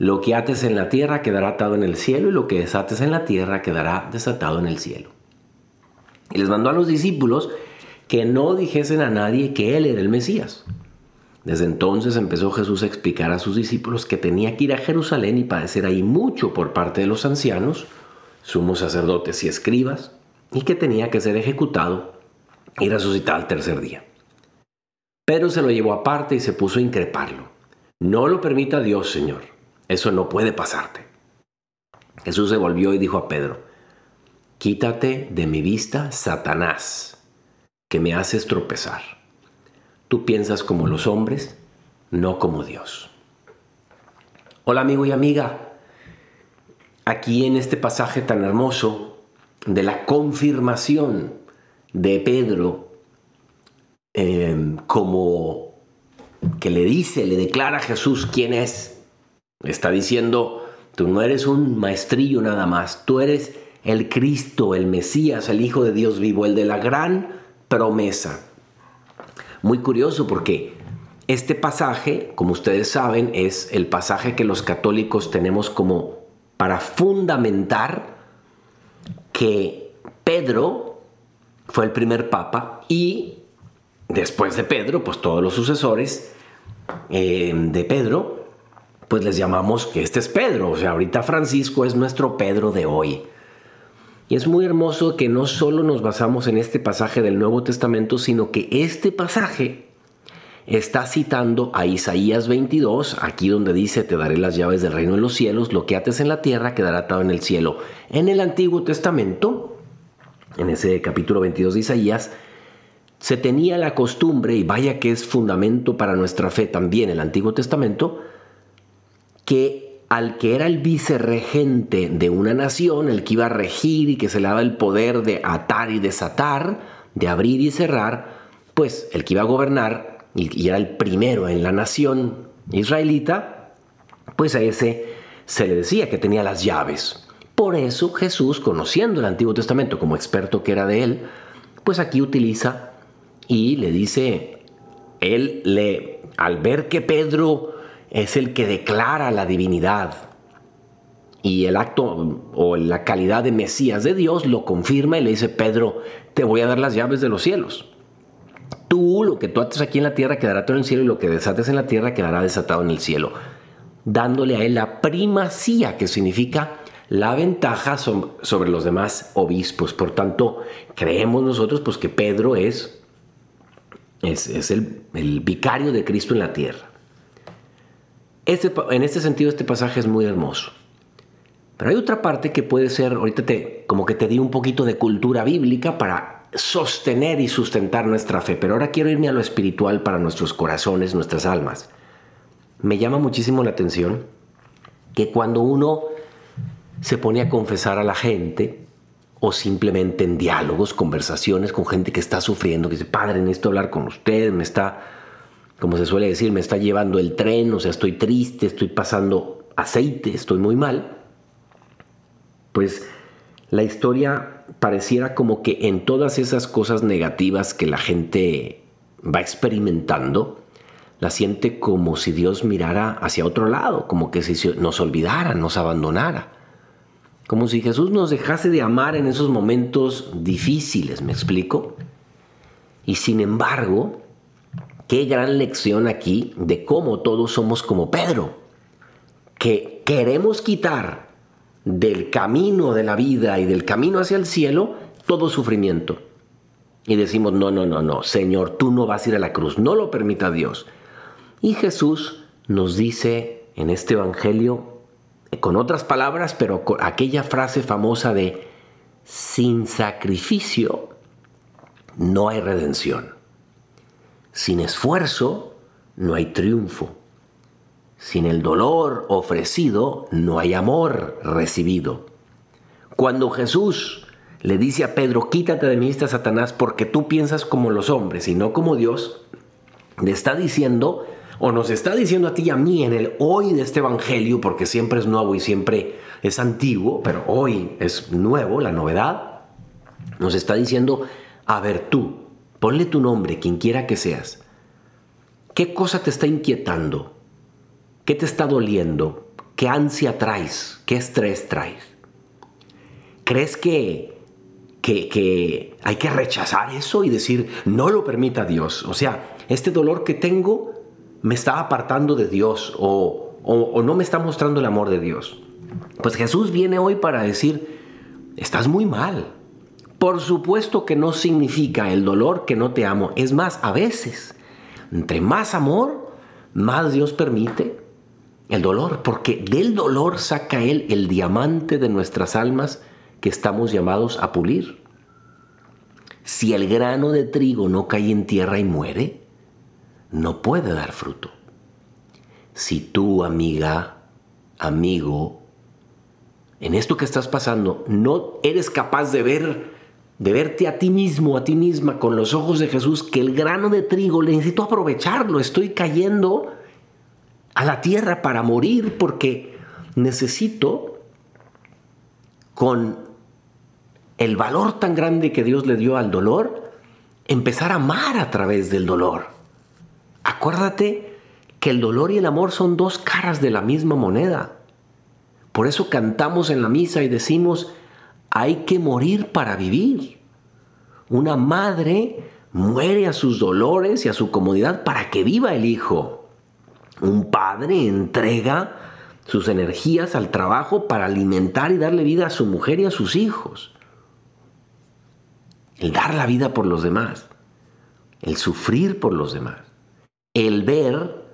Lo que ates en la tierra quedará atado en el cielo y lo que desates en la tierra quedará desatado en el cielo. Y les mandó a los discípulos que no dijesen a nadie que él era el Mesías. Desde entonces empezó Jesús a explicar a sus discípulos que tenía que ir a Jerusalén y padecer ahí mucho por parte de los ancianos, sumos sacerdotes y escribas, y que tenía que ser ejecutado y resucitar al tercer día. Pero se lo llevó aparte y se puso a increparlo. No lo permita Dios, Señor. Eso no puede pasarte. Jesús se volvió y dijo a Pedro, Quítate de mi vista, Satanás, que me haces tropezar. Tú piensas como los hombres, no como Dios. Hola amigo y amiga, aquí en este pasaje tan hermoso de la confirmación de Pedro eh, como que le dice, le declara a Jesús quién es, Está diciendo, tú no eres un maestrillo nada más, tú eres el Cristo, el Mesías, el Hijo de Dios vivo, el de la gran promesa. Muy curioso porque este pasaje, como ustedes saben, es el pasaje que los católicos tenemos como para fundamentar que Pedro fue el primer papa y después de Pedro, pues todos los sucesores eh, de Pedro pues les llamamos que este es Pedro. O sea, ahorita Francisco es nuestro Pedro de hoy. Y es muy hermoso que no solo nos basamos en este pasaje del Nuevo Testamento, sino que este pasaje está citando a Isaías 22, aquí donde dice, te daré las llaves del reino de los cielos, lo que ates en la tierra quedará atado en el cielo. En el Antiguo Testamento, en ese capítulo 22 de Isaías, se tenía la costumbre, y vaya que es fundamento para nuestra fe también el Antiguo Testamento, que al que era el vicerregente de una nación, el que iba a regir y que se le daba el poder de atar y desatar, de abrir y cerrar, pues el que iba a gobernar y, era el primero en la nación israelita, pues a ese se le decía que tenía las llaves. Por eso Jesús, conociendo el Antiguo Testamento como experto que era de él, pues aquí utiliza y le dice, él le, al ver que Pedro es el que declara la divinidad. Y el acto o la calidad de Mesías de Dios lo confirma y le dice, Pedro, te voy a dar las llaves de los cielos. Tú, lo que tú ates aquí en la tierra quedará todo en el cielo y lo que desates en la tierra quedará desatado en el cielo. Dándole a él la primacía, que significa la ventaja sobre los demás obispos. Por tanto, creemos nosotros pues, que Pedro es, es, el, el vicario de Cristo en la tierra. Este, en este sentido, este pasaje es muy hermoso. Pero hay otra parte que puede ser, ahorita te, como que te di un poquito de cultura bíblica para sostener y sustentar nuestra fe, pero ahora quiero irme a lo espiritual para nuestros corazones, nuestras almas. Me llama muchísimo la atención que cuando uno se pone a confesar a la gente, o simplemente en diálogos, conversaciones con gente que está sufriendo, que dice, Padre, necesito hablar con usted, me está como se suele decir, me está llevando el tren, o sea, estoy triste, estoy pasando aceite, estoy muy mal, pues la historia pareciera como que en todas esas cosas negativas que la gente va experimentando, la siente como si Dios mirara hacia otro lado, como que si nos olvidara, nos abandonara. Como si Jesús nos dejase de amar en esos momentos difíciles, ¿me explico? Y sin embargo, Qué gran lección aquí de cómo todos somos como Pedro, que queremos quitar del camino de la vida y del camino hacia el cielo todo sufrimiento. y decimos, no, no, no, no, Señor, tú no vas a ir a la cruz, no lo permita Dios. Y Jesús nos dice en este Evangelio, con otras palabras, pero con aquella frase famosa de, sin sacrificio no hay redención. Sin esfuerzo no hay triunfo. Sin el dolor ofrecido no hay amor recibido. Cuando Jesús le dice a Pedro, quítate de mí, Satanás, porque tú piensas como los hombres y no como Dios, le está diciendo, o nos está diciendo a ti y a mí en el hoy de este Evangelio, porque siempre es nuevo y siempre es antiguo, pero hoy es nuevo, la novedad, nos está diciendo, a ver tú, ponle tu nombre, quien quiera que seas, ¿qué cosa te está inquietando? ¿Qué te está doliendo? ¿Qué ansia traes? ¿Qué estrés traes? ¿Crees que que, hay que rechazar eso y decir, no lo permita Dios. O sea, este dolor que tengo me está apartando de Dios o, o no me está mostrando el amor de Dios. Pues Jesús viene hoy para decir, estás muy mal. Por supuesto que no significa el dolor que no te amo. Es más, a veces, entre más amor, más Dios permite el dolor, porque del dolor saca Él el diamante de nuestras almas que estamos llamados a pulir. Si el grano de trigo no cae en tierra y muere, no puede dar fruto. Si tú, amiga, amigo, en esto que estás pasando, no eres capaz de ver, de verte a ti mismo, a ti misma, con los ojos de Jesús, que el grano de trigo necesito aprovecharlo, estoy cayendo a la tierra para morir porque necesito con el valor tan grande que Dios le dio al dolor, empezar a amar a través del dolor. Acuérdate que el dolor y el amor son dos caras de la misma moneda. Por eso cantamos en la misa y decimos, hay que morir para vivir. Una madre muere a sus dolores y a su comodidad para que viva el hijo. Un padre entrega sus energías al trabajo para alimentar y darle vida a su mujer y a sus hijos el dar la vida por los demás, el sufrir por los demás, el ver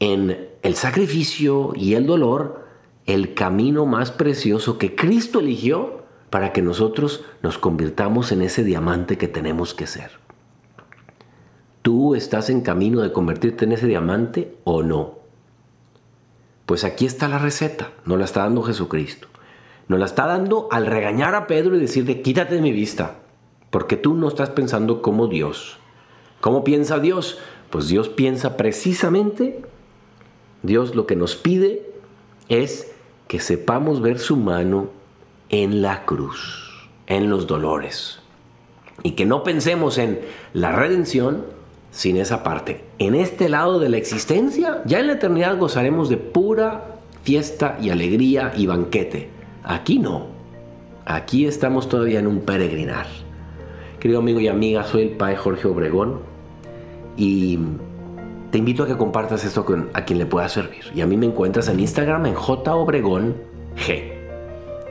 en el sacrificio y el dolor el camino más precioso que Cristo eligió para que nosotros nos convirtamos en ese diamante que tenemos que ser. ¿Tú estás en camino de convertirte en ese diamante o no? Pues aquí está la receta, nos la está dando Jesucristo. Nos la está dando al regañar a Pedro y decirle, quítate de mi vista. Porque tú no estás pensando como Dios. ¿Cómo piensa Dios? Pues Dios piensa precisamente, Dios lo que nos pide es que sepamos ver su mano en la cruz, en los dolores. Y que no pensemos en la redención sin esa parte. En este lado de la existencia, ya en la eternidad gozaremos de pura fiesta y alegría y banquete. Aquí no. Aquí estamos todavía en un peregrinar. Querido amigo y amiga, soy el Padre Jorge Obregón y te invito a que compartas esto con a quien le pueda servir. Y a mí me encuentras en Instagram en J G.